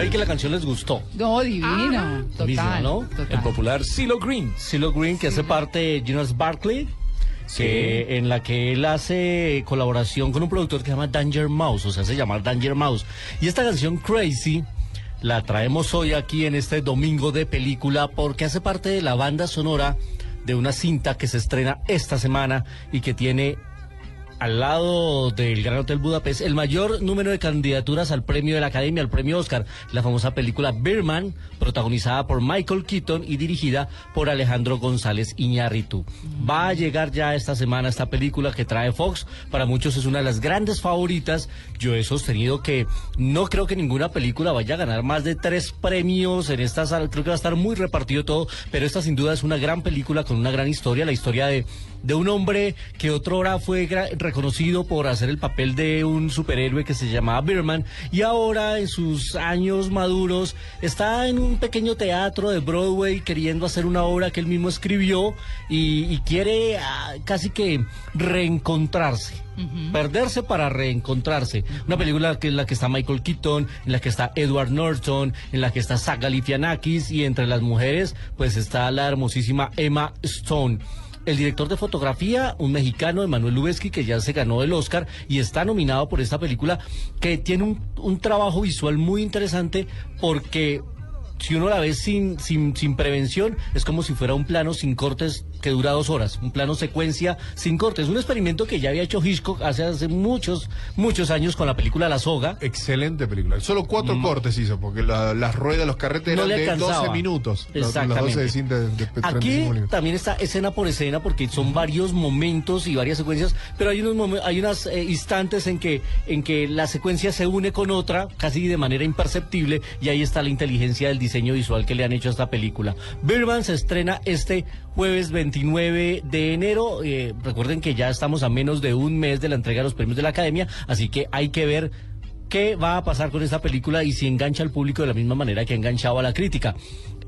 Ya vi que la canción les gustó. No, divino. Total, ¿no? total. El popular CeeLo Green. CeeLo Green, que hace parte de Jonas Barkley, que, en la que él hace colaboración con un productor que se llama Danger Mouse, o sea, se llama Danger Mouse. Y esta canción Crazy la traemos hoy aquí en este domingo de película porque hace parte de la banda sonora de una cinta que se estrena esta semana y que tiene al lado del Gran Hotel Budapest el mayor número de candidaturas al premio de la Academia, al premio Oscar, la famosa película Birman, protagonizada por Michael Keaton y dirigida por Alejandro González Iñárritu. Va a llegar ya esta semana esta película que trae Fox, para muchos es una de las grandes favoritas. Yo he sostenido que no creo que ninguna película vaya a ganar más de tres premios en esta sala, creo que va a estar muy repartido todo, pero esta sin duda es una gran película con una gran historia, la historia de de un hombre que otra hora fue reconocido por hacer el papel de un superhéroe que se llamaba Birman y ahora en sus años maduros está en un pequeño teatro de Broadway queriendo hacer una obra que él mismo escribió y, y quiere ah, casi que reencontrarse. Perderse para reencontrarse. Una película que en la que está Michael Keaton, en la que está Edward Norton, en la que está Saga Lifianakis y entre las mujeres pues está la hermosísima Emma Stone. El director de fotografía, un mexicano, Emanuel Lubezki, que ya se ganó el Oscar y está nominado por esta película, que tiene un, un trabajo visual muy interesante porque si uno la ve sin, sin, sin prevención, es como si fuera un plano sin cortes que dura dos horas, un plano secuencia sin cortes. Un experimento que ya había hecho Hitchcock hace, hace muchos, muchos años con la película La Soga. Excelente película. Solo cuatro cortes hizo, porque la- las ruedas, los carretes No eran de alcanzaba. 12 minutos. Los Exactamente. 12 de de, de Aquí 35 minutos. también está escena por escena porque son varios momentos y varias secuencias, pero hay unos hay unas eh, instantes en que en que la secuencia se une con otra casi de manera imperceptible y ahí está la inteligencia del diseño visual que le han hecho a esta película. Birdman se estrena este jueves 29 de enero. Eh, recuerden que ya estamos a menos de un mes de la entrega de los premios de la Academia, así que hay que ver qué va a pasar con esta película y si engancha al público de la misma manera que ha enganchado a la crítica.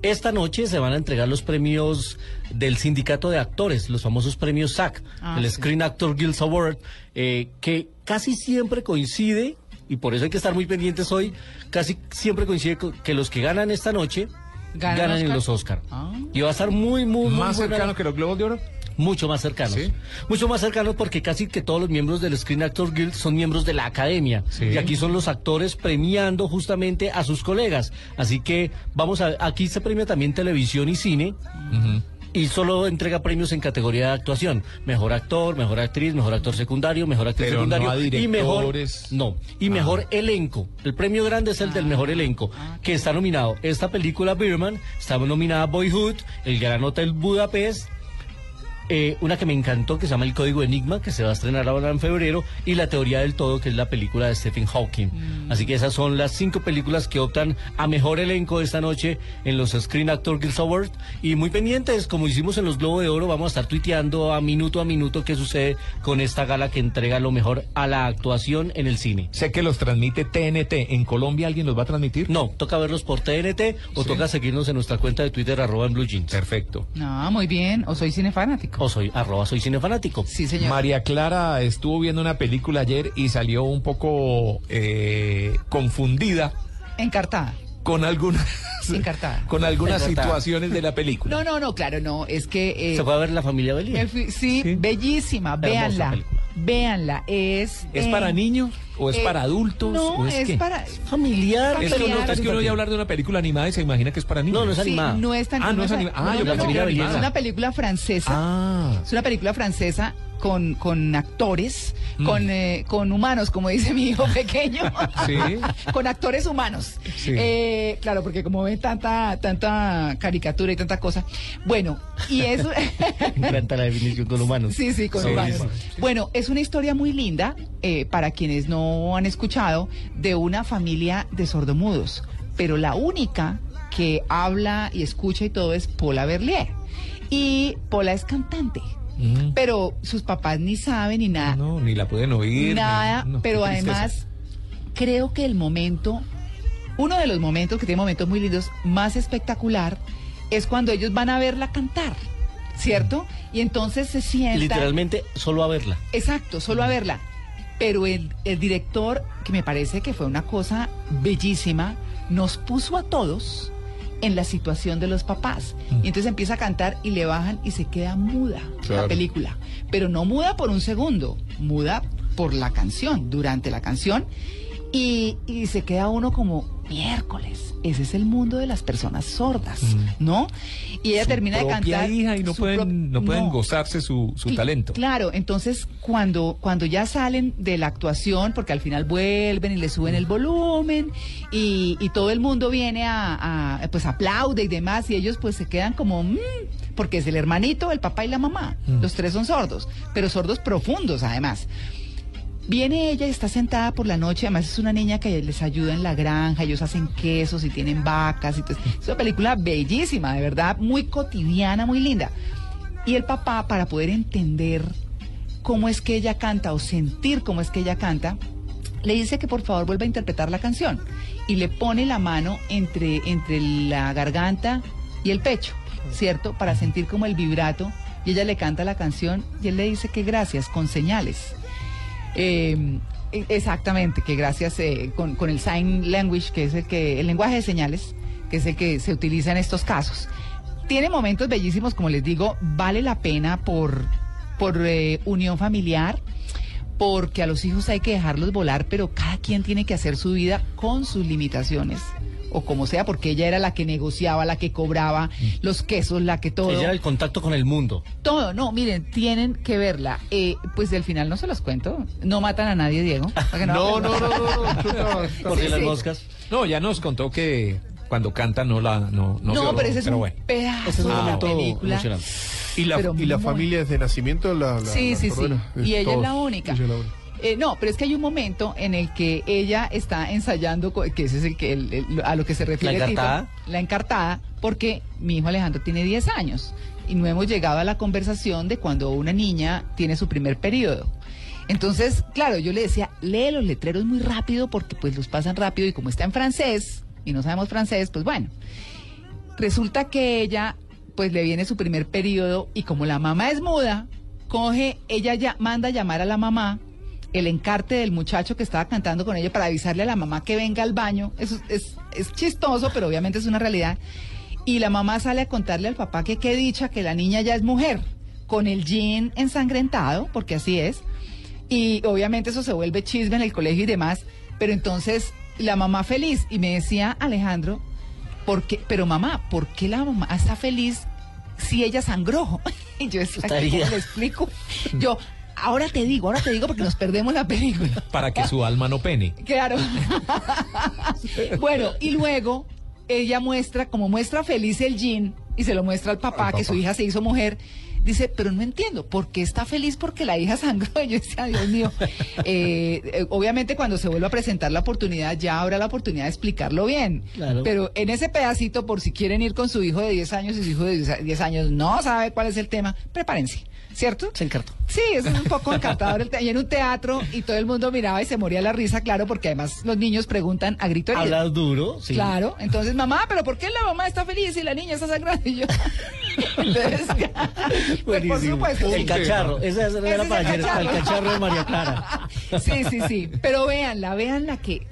Esta noche se van a entregar los premios del sindicato de actores, los famosos premios SAC, Ah, el sí. Screen Actor Guild Award, eh, que casi siempre coincide, y por eso hay que estar muy pendientes hoy, casi siempre coincide con que los que ganan esta noche ¿Ganan ganan, en los Oscar. Ah. Y va a estar muy, muy, muy Más buena- cercano que los Globos de Oro. mucho más cercanos. ¿Sí? Mucho más cercanos porque casi que todos los miembros del Screen Actor Guild son miembros de la academia. Sí. Y aquí son los actores premiando justamente a sus colegas. Así que vamos a. Aquí se premia también televisión y cine. Y solo entrega premios en categoría de actuación. Mejor actor, mejor actriz, mejor actor secundario, mejor actriz Pero no secundario. y mejor. No. Y mejor elenco. El premio grande es el del mejor elenco. Que está nominado. Esta película Birman, está nominada Boyhood, El Gran Hotel Budapest. Eh, una que me encantó que se llama El Código Enigma, que se va a estrenar ahora en febrero, y La Teoría del Todo, que es la película de Stephen Hawking. Así que esas son las cinco películas que optan a mejor elenco esta noche en los Screen Actor Guild Awards. Y muy pendientes, como hicimos en los Globo de Oro, vamos a estar tuiteando a minuto a minuto qué sucede con esta gala que entrega lo mejor a la actuación en el cine. Sé que los transmite TNT. ¿En Colombia alguien los va a transmitir? No, toca verlos por TNT o toca seguirnos en nuestra cuenta de Twitter, arroba en Blue Jeans. Perfecto. No, muy bien. O soy cinefanático. O soy, arroba soy cinefanático. Sí, señor. María Clara estuvo viendo una película ayer y salió un poco eh, confundida Encartada. con algunas Encartada. con algunas Encartada. situaciones de la película. No, no, no, claro, no. Es que. eh, Se fue a ver la familia Belí. me fui- sí, Sí. bellísima. Véanla. Véanla. Es. ¿Es eh, para niños o es eh, para adultos? No, o es, qué? para. Familiar. Es que, familiar. uno, es que uno oye hablar de una película animada y se imagina que es para niños. No, no es Sí, animada. no es tan. Ah, no es anima- ah, yo pensé que era animada. Es una película francesa. Ah, Es una película francesa con, con actores, Mm. con, eh, con humanos, como dice mi hijo pequeño. Sí. con actores humanos. Sí. Eh, claro, porque como ven tanta, tanta caricatura y tanta cosa. Bueno, y eso. Me encanta la definición con humanos. Sí, sí, con Sí, humanos. sí. Bueno, es una historia muy linda, eh, para quienes no han escuchado, de una familia de sordomudos. Pero la única que habla y escucha y todo es Paula Berlier. Y Paula es cantante. Mm. Pero sus papás ni saben ni nada. no, ni la pueden oír. nada, ni- no, pero además creo que el momento, uno de los momentos que tiene momentos muy lindos, más espectacular, es cuando ellos van a verla cantar, ¿cierto? Y entonces se sientan... Literalmente solo a verla. Exacto, solo a verla. Pero el, el director, que me parece que fue una cosa bellísima, nos puso a todos en la situación de los papás. Y entonces empieza a cantar y le bajan y se queda muda la película. Pero no muda por un segundo, muda por la canción, durante la canción. Y, y se queda uno como miércoles. Ese es el mundo de las personas sordas, ¿no? Y ella Su termina de propia cantar. hija y no pueden, no pueden no. gozarse su, su talento. Claro, entonces cuando, cuando ya salen de la actuación, porque al final vuelven y le suben el volumen y, y todo el mundo viene a, a, pues aplaude y demás y ellos pues se quedan como, "Mm", porque es el hermanito, el papá y la mamá. Los tres son sordos, pero sordos profundos además. Viene ella y está sentada por la noche, además es una niña que les ayuda en la granja, ellos hacen quesos y tienen vacas y. Es una película bellísima, de verdad, muy cotidiana, muy linda. Y el papá, para poder entender cómo es que ella canta o sentir cómo es que ella canta, le dice que por favor vuelva a interpretar la canción y le pone la mano entre, entre la garganta y el pecho, ¿cierto? Para sentir como el vibrato y ella le canta la canción y él le dice que gracias con señales. Eh, e- exactamente, que gracias eh, con, con el sign language, que es el que el lenguaje de señales, que es el que se utiliza en estos casos. Tiene momentos bellísimos, como les digo, vale la pena por, por eh, unión familiar, porque a los hijos hay que dejarlos volar, pero cada quien tiene que hacer su vida con sus limitaciones. O como sea, porque ella era la que negociaba, la que cobraba los quesos, la que todo. Ella era el contacto con el mundo. Todo, no, miren, tienen que verla. Eh, pues del final no se los cuento. No matan a nadie, Diego. No, no, no, no, no, chuta, Por Sí, si las sí. moscas. No, ya nos contó que cuando canta no la no No, pero ese es un bueno. pedazo es un película. emocionante. ¿Y la, Pero y la muy- familia desde nacimiento? La, la- Sí, la sí, sí. Y ella es la única. Ella es la única. Eh, no, pero es que hay un momento en el que ella está ensayando, que ese es el que el- el- a lo que se refiere. ¿La encartada? la encartada, porque mi hijo Alejandro tiene 10 años y no hemos llegado a la conversación de cuando una niña tiene su primer periodo. Entonces, claro, yo le decía, lee los letreros muy rápido porque pues los pasan rápido y como está en francés y no sabemos francés, pues bueno. Resulta que ella, pues le viene su primer periodo y como la mamá es muda, coge, ella ya manda a llamar a la mamá el encarte del muchacho que estaba cantando con ella para avisarle a la mamá que venga al baño. Eso es, es chistoso, pero obviamente es una realidad. Y la mamá sale a contarle al papá que qué dicha que la niña ya es mujer, con el jean ensangrentado, porque así es. Y obviamente eso se vuelve chisme en el colegio y demás. Pero entonces la mamá feliz y me decía Alejandro, ¿por qué? Pero mamá, ¿por qué la mamá está feliz si ella sangró? Y yo decía, Está ¿cómo herida. le explico? Yo, ahora te digo, ahora te digo porque nos perdemos la película. para que su alma no pene. Claro. bueno, y luego ella muestra, como muestra feliz el jean y se lo muestra al papá, Al que su hija se hizo mujer. Dice, pero no entiendo, ¿por qué está feliz porque la hija sangró? Y yo decía, Dios mío. Eh, eh, obviamente cuando se vuelva a presentar la oportunidad, ya habrá la oportunidad de explicarlo bien. Claro. Pero en ese pedacito, por si quieren ir con su hijo de 10 años y su hijo de 10 10 años no sabe cuál es el tema, prepárense, ¿cierto? Se encartó. Sí, es un poco encantador. el Y en un teatro y todo el mundo miraba y se moría la risa, claro, porque además los niños preguntan a grito herido. Hablas duro, sí. Claro, entonces mamá, pero ¿por qué la mamá está feliz y la niña está sangrando? Y yo, entonces, pues, por supuesto. El cacharro. Esa Ese era para el ayer. El cacharro. cacharro de María Clara. Sí, sí, sí. Pero véanla, véanla que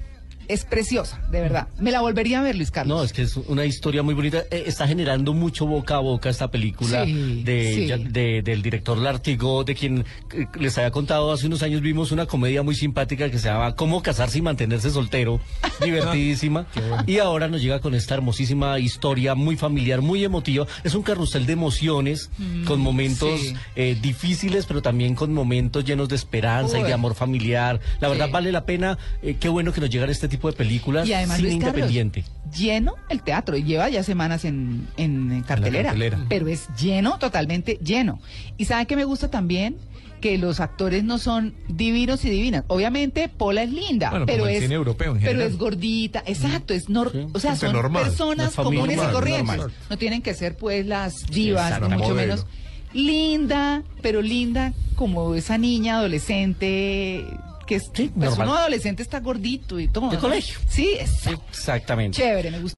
es preciosa, de verdad. Me la volvería a ver, Luis Carlos. No, es que es una historia muy bonita. Eh, está generando mucho boca a boca esta película Sí, de, sí. ya- de- del director Lartigo, de quien eh, les había contado hace unos años. Vimos una comedia muy simpática que se llama Cómo casarse y mantenerse soltero. Divertidísima. y ahora nos llega con esta hermosísima historia muy familiar, muy emotiva. Es un carrusel de emociones, con momentos Mm, sí. eh, difíciles, pero también con momentos llenos de esperanza y de amor familiar. La verdad Sí. vale la pena. eh, qué bueno que nos llegan este tipo de películas Y además, cine Luis Carlos, independiente. lleno el teatro. y Lleva ya semanas en, en, en cartelera, cartelera. Pero es lleno, totalmente lleno. Y ¿sabe qué me gusta también? Que los actores no son divinos y divinas. Obviamente, Pola es linda, Bueno, pero es. cine europeo en pero es gordita. Exacto, es nor- Sí. O sea, son normal. personas comunes y corrientes. normal. No tienen que ser, pues, las divas, ni mucho Modelo. menos. Linda, pero linda como esa niña adolescente. Que es, Sí, pues normal. uno adolescente está gordito y todo. De ¿no? colegio. Sí, exacto. Exactamente. Chévere, me gusta.